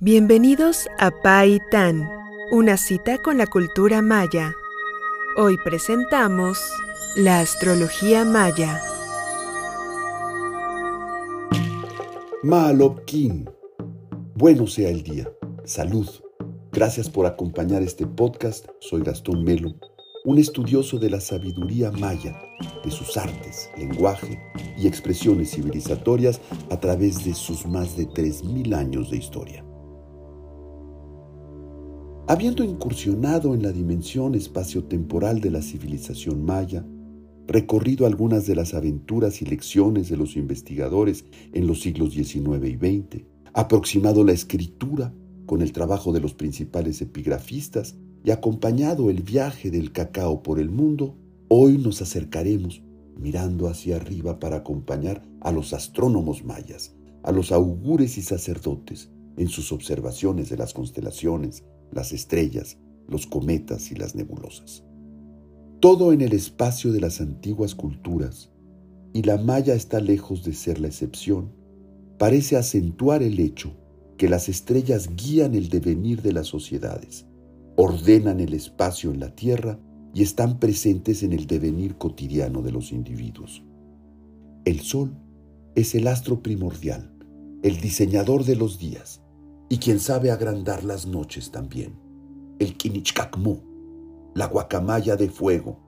Bienvenidos a Pai Tan, una cita con la cultura maya. Hoy presentamos la astrología maya. Maalopkin. Bueno sea el día. Salud. Gracias por acompañar este podcast. Soy Gastón Melo, un estudioso de la sabiduría maya, de sus artes, lenguaje y expresiones civilizatorias a través de sus más de 3.000 años de historia. Habiendo incursionado en la dimensión espaciotemporal de la civilización maya, recorrido algunas de las aventuras y lecciones de los investigadores en los siglos XIX y XX, aproximado la escritura con el trabajo de los principales epigrafistas y acompañado el viaje del cacao por el mundo, hoy nos acercaremos mirando hacia arriba para acompañar a los astrónomos mayas, a los augures y sacerdotes en sus observaciones de las constelaciones, las estrellas, los cometas y las nebulosas. Todo en el espacio de las antiguas culturas, y la maya está lejos de ser la excepción, parece acentuar el hecho que las estrellas guían el devenir de las sociedades, ordenan el espacio en la Tierra y están presentes en el devenir cotidiano de los individuos. El Sol es el astro primordial, el diseñador de los días, y quien sabe agrandar las noches también. El Kinichkakmu, la guacamaya de fuego,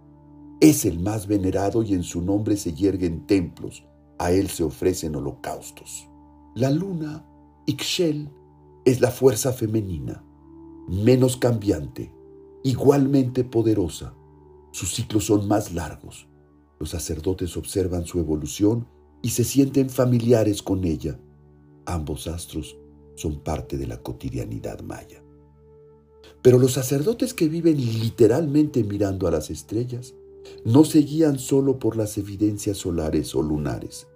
es el más venerado y en su nombre se yerguen templos, a él se ofrecen holocaustos. La luna, Ixchel, es la fuerza femenina, menos cambiante, igualmente poderosa. Sus ciclos son más largos. Los sacerdotes observan su evolución y se sienten familiares con ella. Ambos astros son parte de la cotidianidad maya. Pero los sacerdotes que viven literalmente mirando a las estrellas no se guían solo por las evidencias solares o lunares.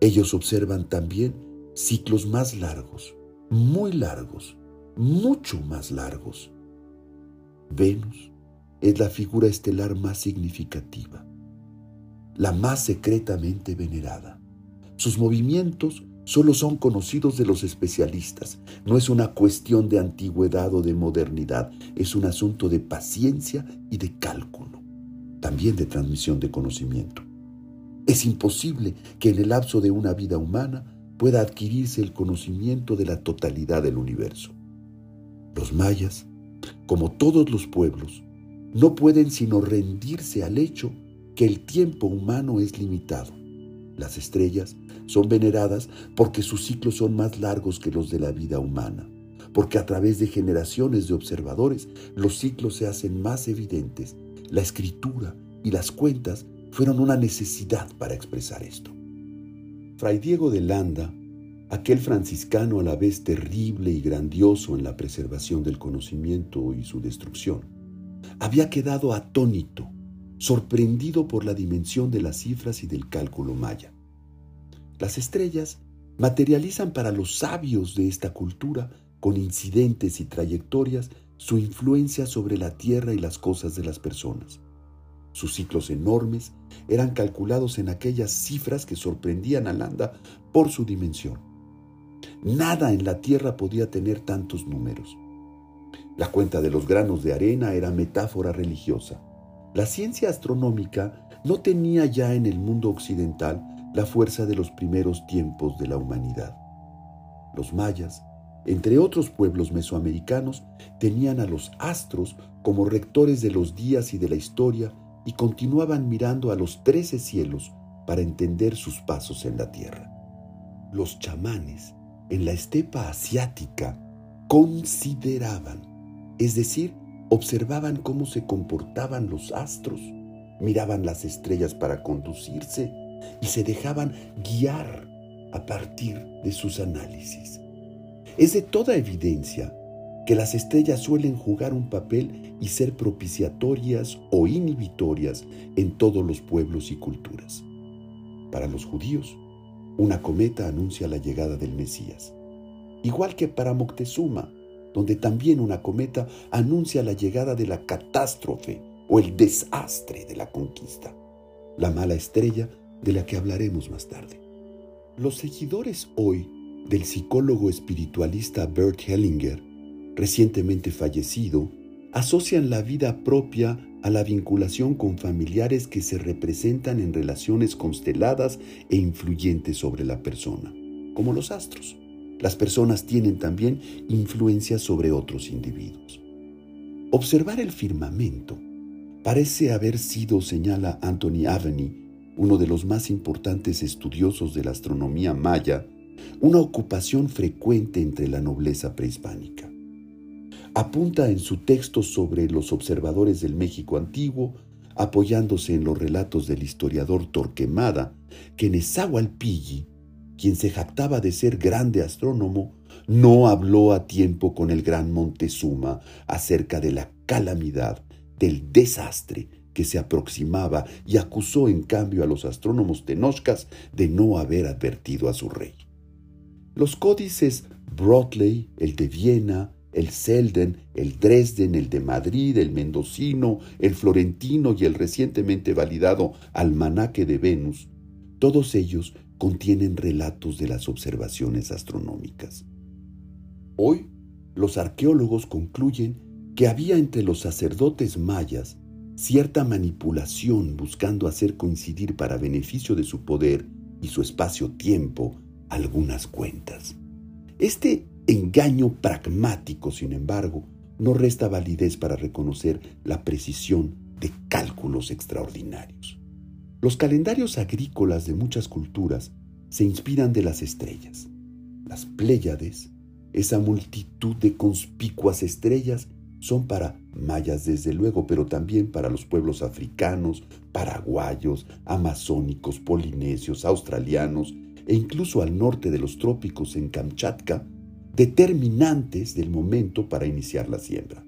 Ellos observan también ciclos más largos, muy largos, mucho más largos. Venus es la figura estelar más significativa, la más secretamente venerada. Sus movimientos solo son conocidos de los especialistas. No es una cuestión de antigüedad o de modernidad, es un asunto de paciencia y de cálculo, también de transmisión de conocimiento. Es imposible que en el lapso de una vida humana pueda adquirirse el conocimiento de la totalidad del universo. Los mayas, como todos los pueblos, no pueden sino rendirse al hecho que el tiempo humano es limitado las estrellas son veneradas porque sus ciclos son más largos que los de la vida humana, porque a través de generaciones de observadores los ciclos se hacen más evidentes. La escritura y las cuentas fueron una necesidad para expresar esto. Fray Diego de Landa, aquel franciscano a la vez terrible y grandioso en la preservación del conocimiento y su destrucción, había quedado atónito sorprendido por la dimensión de las cifras y del cálculo maya. Las estrellas materializan para los sabios de esta cultura, con incidentes y trayectorias, su influencia sobre la tierra y las cosas de las personas. Sus ciclos enormes eran calculados en aquellas cifras que sorprendían a Landa por su dimensión. Nada en la tierra podía tener tantos números. La cuenta de los granos de arena era metáfora religiosa. La ciencia astronómica no tenía ya en el mundo occidental la fuerza de los primeros tiempos de la humanidad. Los mayas, entre otros pueblos mesoamericanos, tenían a los astros como rectores de los días y de la historia y continuaban mirando a los trece cielos para entender sus pasos en la tierra. Los chamanes en la estepa asiática consideraban, es decir, observaban cómo se comportaban los astros, miraban las estrellas para conducirse y se dejaban guiar a partir de sus análisis. Es de toda evidencia que las estrellas suelen jugar un papel y ser propiciatorias o inhibitorias en todos los pueblos y culturas. Para los judíos, una cometa anuncia la llegada del Mesías, igual que para Moctezuma, donde también una cometa anuncia la llegada de la catástrofe o el desastre de la conquista, la mala estrella de la que hablaremos más tarde. Los seguidores hoy del psicólogo espiritualista Bert Hellinger, recientemente fallecido, asocian la vida propia a la vinculación con familiares que se representan en relaciones consteladas e influyentes sobre la persona, como los astros. Las personas tienen también influencia sobre otros individuos. Observar el firmamento parece haber sido, señala Anthony Aveny, uno de los más importantes estudiosos de la astronomía maya, una ocupación frecuente entre la nobleza prehispánica. Apunta en su texto sobre los observadores del México antiguo, apoyándose en los relatos del historiador Torquemada, que quien se jactaba de ser grande astrónomo, no habló a tiempo con el gran Montezuma acerca de la calamidad, del desastre que se aproximaba y acusó en cambio a los astrónomos tenochcas de no haber advertido a su rey. Los códices Broadley, el de Viena, el Selden, el Dresden, el de Madrid, el mendocino, el florentino y el recientemente validado Almanaque de Venus, todos ellos contienen relatos de las observaciones astronómicas. Hoy, los arqueólogos concluyen que había entre los sacerdotes mayas cierta manipulación buscando hacer coincidir para beneficio de su poder y su espacio-tiempo algunas cuentas. Este engaño pragmático, sin embargo, no resta validez para reconocer la precisión de cálculos extraordinarios. Los calendarios agrícolas de muchas culturas se inspiran de las estrellas. Las Pléyades, esa multitud de conspicuas estrellas, son para mayas desde luego, pero también para los pueblos africanos, paraguayos, amazónicos, polinesios, australianos e incluso al norte de los trópicos en Kamchatka, determinantes del momento para iniciar la siembra.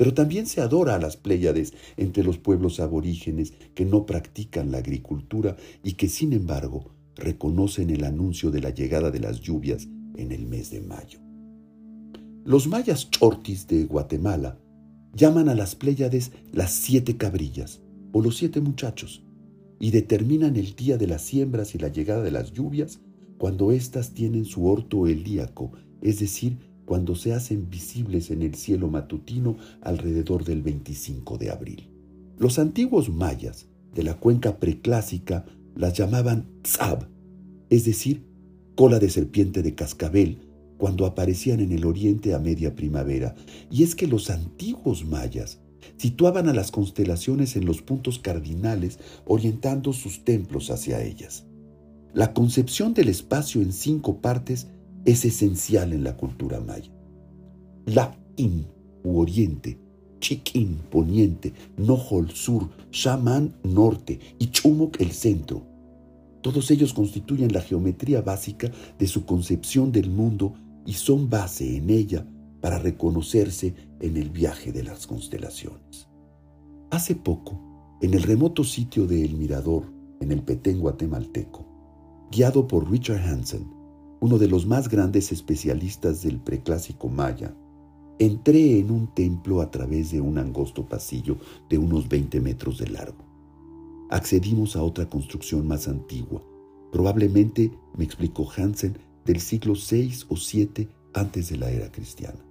Pero también se adora a las Pléyades entre los pueblos aborígenes que no practican la agricultura y que sin embargo reconocen el anuncio de la llegada de las lluvias en el mes de mayo. Los mayas chortis de Guatemala llaman a las Pléyades las siete cabrillas o los siete muchachos y determinan el día de las siembras y la llegada de las lluvias cuando éstas tienen su orto helíaco, es decir, cuando se hacen visibles en el cielo matutino alrededor del 25 de abril. Los antiguos mayas de la cuenca preclásica las llamaban tzab, es decir, cola de serpiente de cascabel, cuando aparecían en el oriente a media primavera. Y es que los antiguos mayas situaban a las constelaciones en los puntos cardinales, orientando sus templos hacia ellas. La concepción del espacio en cinco partes es esencial en la cultura maya. La-in, u oriente, Chiquín, poniente, Nohol, sur, Shaman, norte y Chumok, el centro. Todos ellos constituyen la geometría básica de su concepción del mundo y son base en ella para reconocerse en el viaje de las constelaciones. Hace poco, en el remoto sitio de El Mirador, en el Petén guatemalteco, guiado por Richard Hansen, uno de los más grandes especialistas del preclásico maya, entré en un templo a través de un angosto pasillo de unos 20 metros de largo. Accedimos a otra construcción más antigua, probablemente, me explicó Hansen, del siglo VI o VII antes de la era cristiana.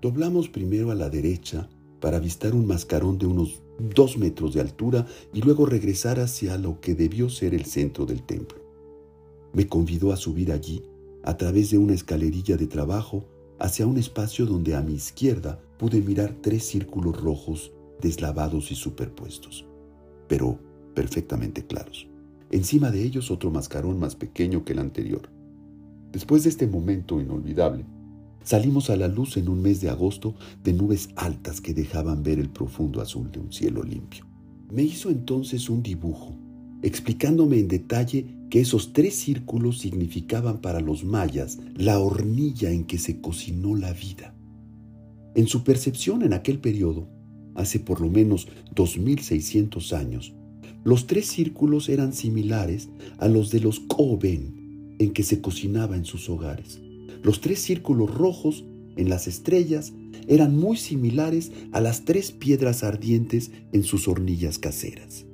Doblamos primero a la derecha para avistar un mascarón de unos dos metros de altura y luego regresar hacia lo que debió ser el centro del templo. Me convidó a subir allí a través de una escalerilla de trabajo hacia un espacio donde a mi izquierda pude mirar tres círculos rojos deslavados y superpuestos, pero perfectamente claros. Encima de ellos otro mascarón más pequeño que el anterior. Después de este momento inolvidable, salimos a la luz en un mes de agosto de nubes altas que dejaban ver el profundo azul de un cielo limpio. Me hizo entonces un dibujo, explicándome en detalle que esos tres círculos significaban para los mayas la hornilla en que se cocinó la vida. En su percepción en aquel periodo, hace por lo menos 2600 años, los tres círculos eran similares a los de los Koben en que se cocinaba en sus hogares. Los tres círculos rojos en las estrellas eran muy similares a las tres piedras ardientes en sus hornillas caseras.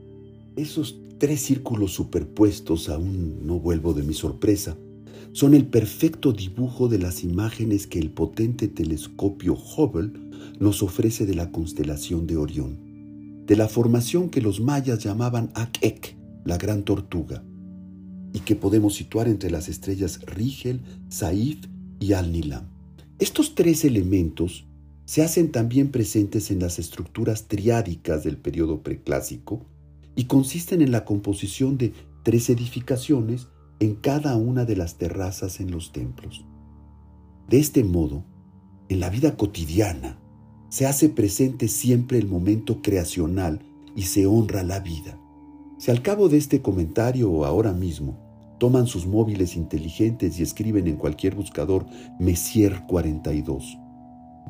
Esos tres círculos superpuestos, aún no vuelvo de mi sorpresa, son el perfecto dibujo de las imágenes que el potente telescopio Hubble nos ofrece de la constelación de Orión, de la formación que los mayas llamaban Ak-Ek, la gran tortuga, y que podemos situar entre las estrellas Rigel, Saif y Al-Nilam. Estos tres elementos se hacen también presentes en las estructuras triádicas del periodo preclásico y consisten en la composición de tres edificaciones en cada una de las terrazas en los templos. De este modo, en la vida cotidiana, se hace presente siempre el momento creacional y se honra la vida. Si al cabo de este comentario o ahora mismo toman sus móviles inteligentes y escriben en cualquier buscador Messier 42,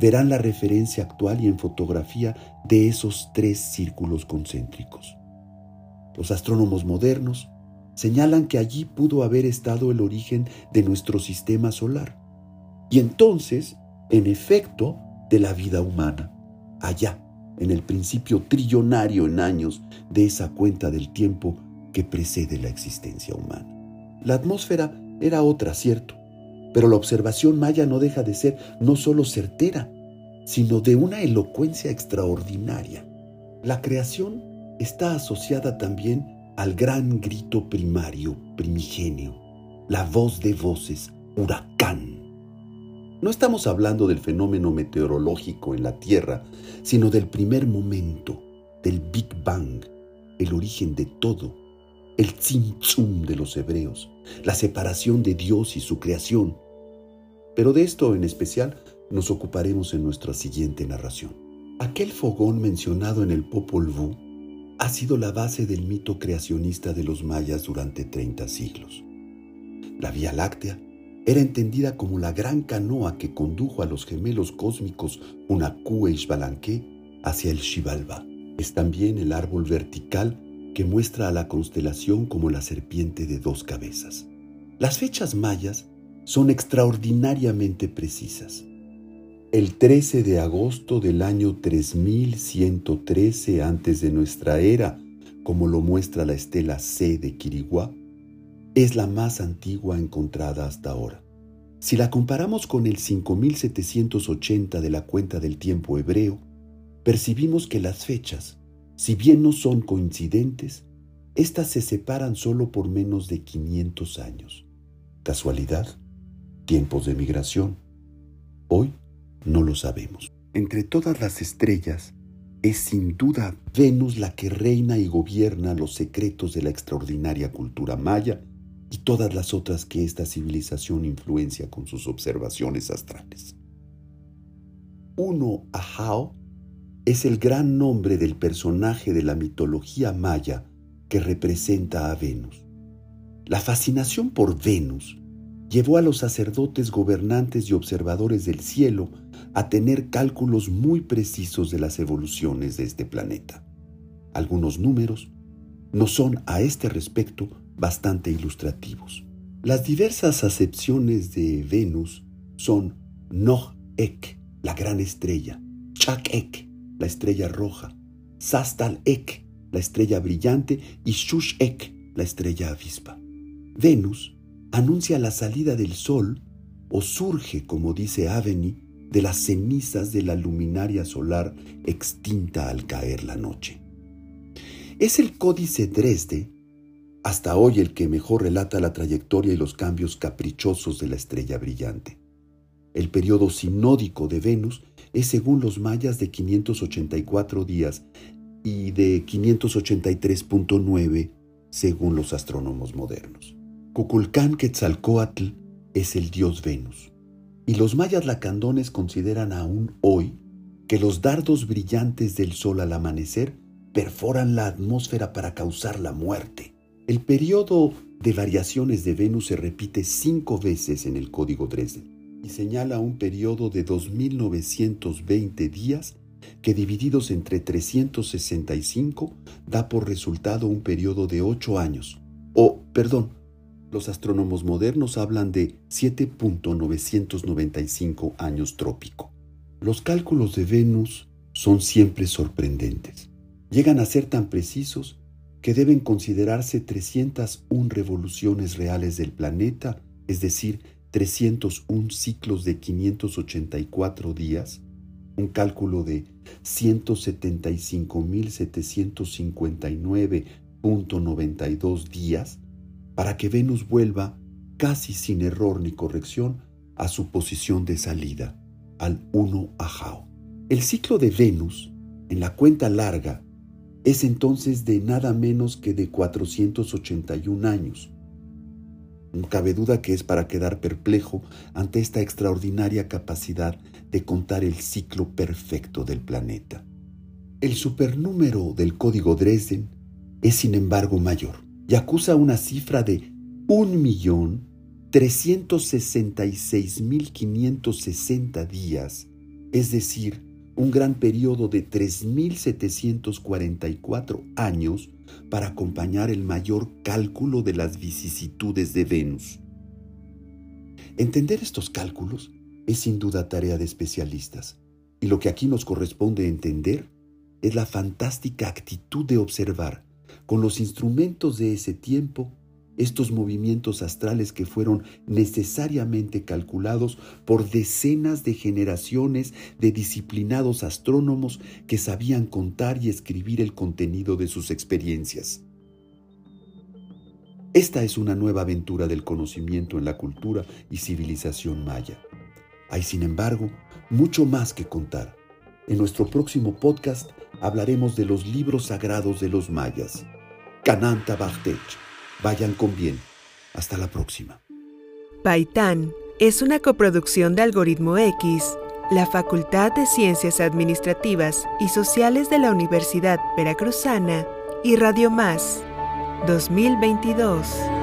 verán la referencia actual y en fotografía de esos tres círculos concéntricos. Los astrónomos modernos señalan que allí pudo haber estado el origen de nuestro sistema solar. Y entonces, en efecto, de la vida humana, allá, en el principio trillonario en años de esa cuenta del tiempo que precede la existencia humana. La atmósfera era otra, cierto, pero la observación maya no deja de ser no solo certera, sino de una elocuencia extraordinaria. La creación está asociada también al gran grito primario, primigenio, la voz de voces, huracán. No estamos hablando del fenómeno meteorológico en la Tierra, sino del primer momento, del Big Bang, el origen de todo, el tzimtzum de los hebreos, la separación de Dios y su creación. Pero de esto en especial nos ocuparemos en nuestra siguiente narración. Aquel fogón mencionado en el Popol Vuh ha sido la base del mito creacionista de los mayas durante 30 siglos. La Vía Láctea era entendida como la gran canoa que condujo a los gemelos cósmicos Unakú e hacia el Xibalba. Es también el árbol vertical que muestra a la constelación como la serpiente de dos cabezas. Las fechas mayas son extraordinariamente precisas el 13 de agosto del año 3113 antes de nuestra era, como lo muestra la estela C de Quiriguá, es la más antigua encontrada hasta ahora. Si la comparamos con el 5780 de la cuenta del tiempo hebreo, percibimos que las fechas, si bien no son coincidentes, éstas se separan solo por menos de 500 años. ¿Casualidad? ¿Tiempos de migración? Hoy no lo sabemos. Entre todas las estrellas, es sin duda Venus la que reina y gobierna los secretos de la extraordinaria cultura maya y todas las otras que esta civilización influencia con sus observaciones astrales. Uno Ahau es el gran nombre del personaje de la mitología maya que representa a Venus. La fascinación por Venus llevó a los sacerdotes gobernantes y observadores del cielo a tener cálculos muy precisos de las evoluciones de este planeta. Algunos números nos son a este respecto bastante ilustrativos. Las diversas acepciones de Venus son Noh-Ek, la gran estrella, Chak-Ek, la estrella roja, Sastal-Ek, la estrella brillante, y Shush-Ek, la estrella avispa. Venus anuncia la salida del Sol o surge, como dice Aveni, de las cenizas de la luminaria solar extinta al caer la noche. Es el Códice Dresde, hasta hoy el que mejor relata la trayectoria y los cambios caprichosos de la estrella brillante. El periodo sinódico de Venus es según los mayas de 584 días y de 583.9 según los astrónomos modernos. Cuculcán Quetzalcoatl es el dios Venus. Y los mayas lacandones consideran aún hoy que los dardos brillantes del sol al amanecer perforan la atmósfera para causar la muerte. El periodo de variaciones de Venus se repite cinco veces en el código Dresden y señala un periodo de 2.920 días que divididos entre 365 da por resultado un periodo de ocho años, o, perdón, los astrónomos modernos hablan de 7.995 años trópico. Los cálculos de Venus son siempre sorprendentes. Llegan a ser tan precisos que deben considerarse 301 revoluciones reales del planeta es decir, 301 ciclos de 584 días, un cálculo de 175.759.92 días, para que Venus vuelva casi sin error ni corrección a su posición de salida, al 1 Ajao. El ciclo de Venus, en la cuenta larga, es entonces de nada menos que de 481 años. No cabe duda que es para quedar perplejo ante esta extraordinaria capacidad de contar el ciclo perfecto del planeta. El supernúmero del código Dresden es sin embargo mayor y acusa una cifra de 1.366.560 días, es decir, un gran periodo de 3.744 años para acompañar el mayor cálculo de las vicisitudes de Venus. Entender estos cálculos es sin duda tarea de especialistas, y lo que aquí nos corresponde entender es la fantástica actitud de observar con los instrumentos de ese tiempo estos movimientos astrales que fueron necesariamente calculados por decenas de generaciones de disciplinados astrónomos que sabían contar y escribir el contenido de sus experiencias. Esta es una nueva aventura del conocimiento en la cultura y civilización maya. Hay, sin embargo, mucho más que contar. En nuestro próximo podcast hablaremos de los libros sagrados de los mayas. Kananta Bachtech Vayan con bien. Hasta la próxima. Paitán es una coproducción de Algoritmo X, la Facultad de Ciencias Administrativas y Sociales de la Universidad Veracruzana y Radio Más 2022.